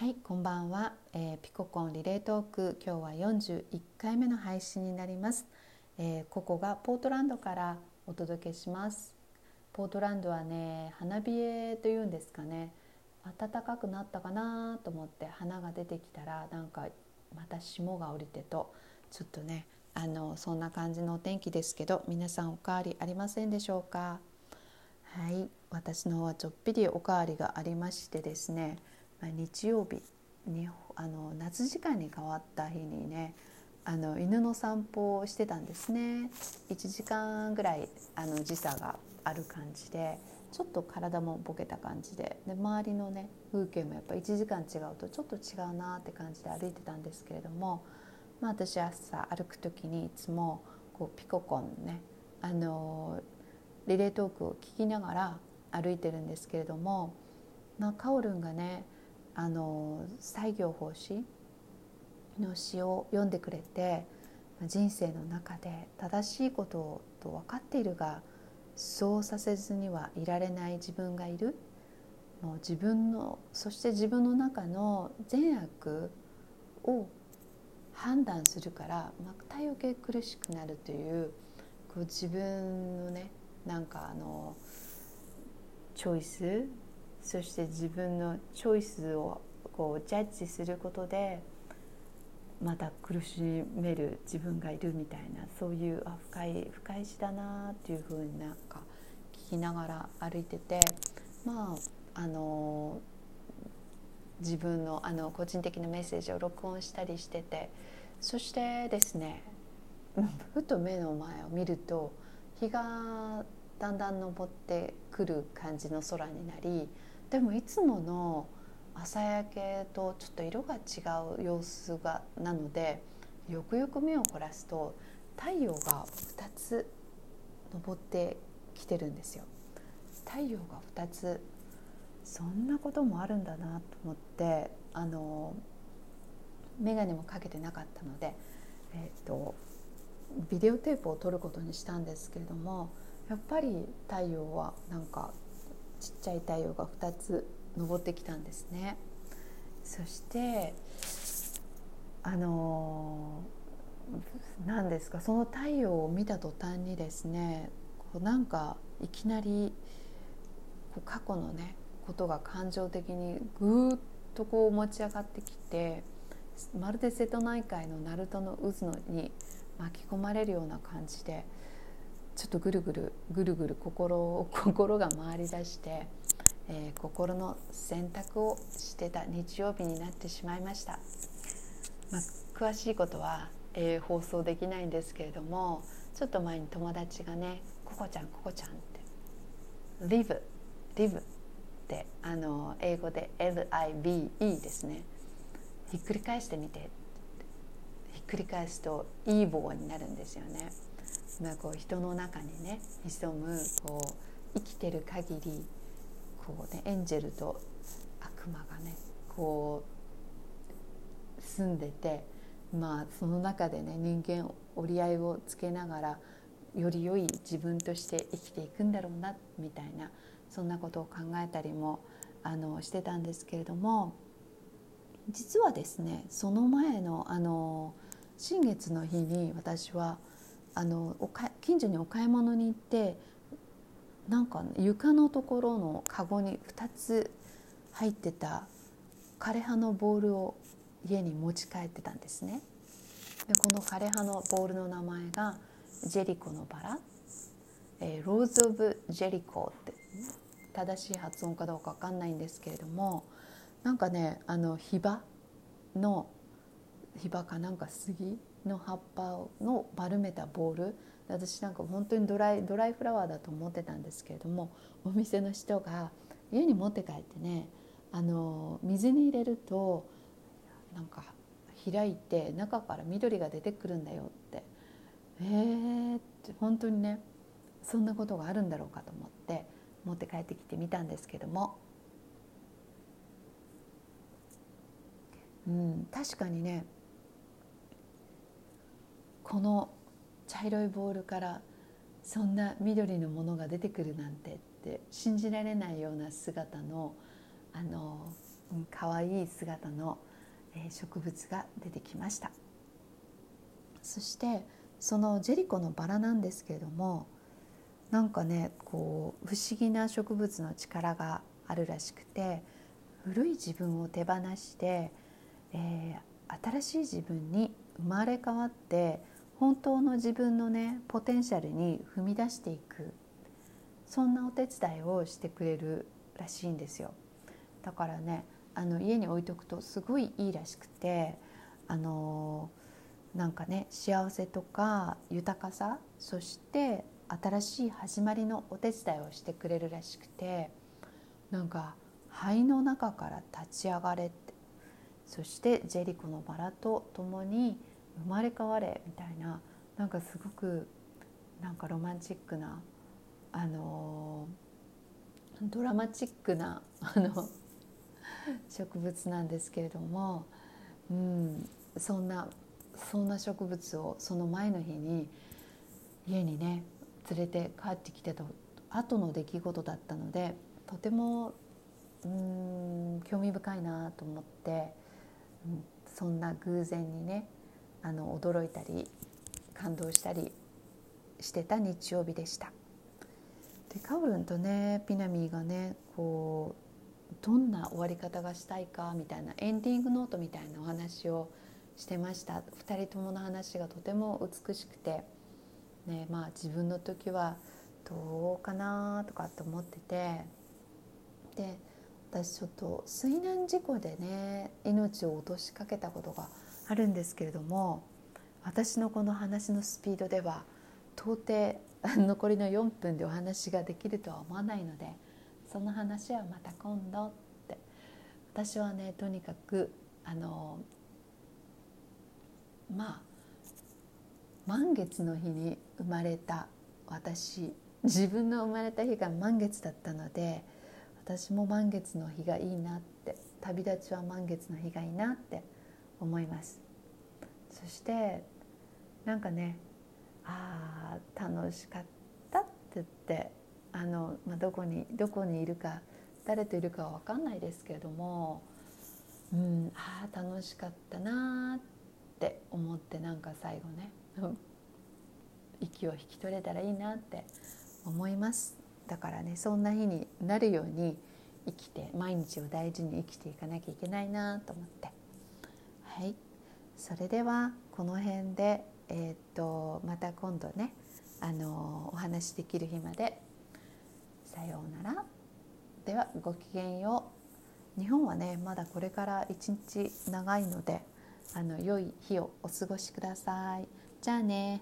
はいこんばんは、えー、ピココンリレートーク。今日は41回目の配信になります、えー、ここがポートランドからお届けします。ポートランドはね花冷えというんですかね。暖かくなったかなと思って花が出てきたらなんかまた霜が降りてとちょっとねあのそんな感じのお天気ですけど皆さんおかわりありませんでしょうか？はい私の方はちょっぴりおかわりがありましてですね日曜日にあの夏時間に変わった日にねあの犬の散歩をしてたんですね。1時間ぐらいあの時差がある感じでちょっと体もボケた感じでで周りのね風景もやっぱ1時間違うとちょっと違うなって感じで歩いてたんですけれども、まあ、私朝歩く時にいつもこうピココンねあのリレートークを聞きながら歩いてるんですけれども、まあ、カオルンがねあの西行法師の詩を読んでくれて人生の中で正しいことと分かっているがそうさせずにはいられない自分がいる。もう自分のそして自分の中の善悪を判断するからまた余計苦しくなるというこう自分のねなんかあのチョイスそして自分のチョイスをこうジャッジすることでまた苦しめる自分がいるみたいなそういうあ深い深い詩だなっていうふうになんか聞きながら歩いててまああの自分のあの個人的なメッセージを録音したりしててそしてですねふと目の前を見ると日がだんだん昇ってくる感じの空になりでもいつもの朝焼けとちょっと色が違う様子がなのでよくよく目を凝らすと太陽が2つ昇ってきてるんですよ。太陽が2つそんなこともあるんだなと思ってあの眼鏡もかけてなかったので、えーとビデオテープを撮ることにしたんですけれどもやっぱり太陽はなんかちっちゃい太陽が2つ昇ってきたんですね。そしてあの何ですかその太陽を見た途端にですねこうなんかいきなりこう過去のねことが感情的にぐーっとこう持ち上がってきてまるで瀬戸内海の鳴門の渦のに巻き込まれるような感じでちょっとぐるぐるぐるぐる心心が回りだして、えー、心の選択をしてた日曜日になってしまいました、まあ、詳しいことは、えー、放送できないんですけれどもちょっと前に友達がね「ココちゃんココちゃん」って「live live」ってあの英語で LIVE ですね。ひっくり返してみてひっくり返すといい棒になるんですよね。まあ、こう人の中にね潜むこう生きてる限りこう、ね、エンジェルと悪魔がねこう住んでて、まあ、その中でね人間折り合いをつけながらより良い自分として生きていくんだろうなみたいなそんなことを考えたりもあのしてたんですけれども実はですねその前のあの新月の日に私はあのおか近所にお買い物に行ってなんか床のところのカゴに2つ入ってた枯葉のボールを家に持ち帰ってたんですね。でこの枯葉のボールの名前がジェリコのバラ、えー、ローズ・オブ・ジェリコって正しい発音かどうか分かんないんですけれどもなんかねあのヒバのヒバかなんか杉の葉っぱの丸めたボール。私なんか本当にドライドライフラワーだと思ってたんですけれどもお店の人が家に持って帰ってねあの水に入れるとなんか開いて中から緑が出てくるんだよって。えーって本当にねそんなことがあるんだろうかと思って持って帰ってきてみたんですけども、うん、確かにねこの茶色いボールからそんな緑のものが出てくるなんてって信じられないような姿のあの可愛い姿の、植物が出てきました。そしてそのジェリコのバラなんですけれどもなんかねこう不思議な植物の力があるらしくて古い自分を手放して、えー、新しい自分に生まれ変わって本当の自分のねポテンシャルに踏み出していく。そんなお手伝いをしてくれるらしいんですよ。だからねあの家に置いとくとすごいいいらしくてあのなんかね幸せとか豊かさそして新しい始まりのお手伝いをしてくれるらしくてなんか肺の中から立ち上がれって。そしてジェリコのバラと共に生まれ変われみたいななんかすごくなんかロマンチックなあのドラマチックなあの植物なんですけれども、うん、そんなそんな植物をその前の日に家にね連れて帰ってきてた後の出来事だったのでとてもうん興味深いなと思って、うん、そんな偶然にねあの驚いたり感動したりしてた日曜日でした。でカオルンとねピナミーがねこうどんな終わり方がしたいかみたいなエンディングノートみたいなお話をしてました2人ともの話がとても美しくてねまあ自分の時はどうかなとかって思っててで私ちょっと水難事故でね命を落としかけたことがあるんですけれども私のこの話のスピードでは到底残りの4分でお話ができるとは思わないのでその話はまた今度って。私はねとにかくあのまあ満月の日に生まれた私自分の生まれた日が満月だったので私も満月の日がいいなって旅立ちは満月の日がいいなって思います。そしてなんかねあ楽しかったって言ってあの、まあ、どこにどこにいるか誰といるかは分かんないですけれども、うん、ああ楽しかったなって思ってなんか最後ね 息を引き取れたらいいなって思います。だからねそんな日になるように生きて毎日を大事に生きていかなきゃいけないなと思ってはい。それではこの辺で、えー、っとまた今度ねあのお話しできる日まで。さようなら。ではごきげんよう。日本はねまだこれから一日長いのであの良い日をお過ごしください。じゃあね。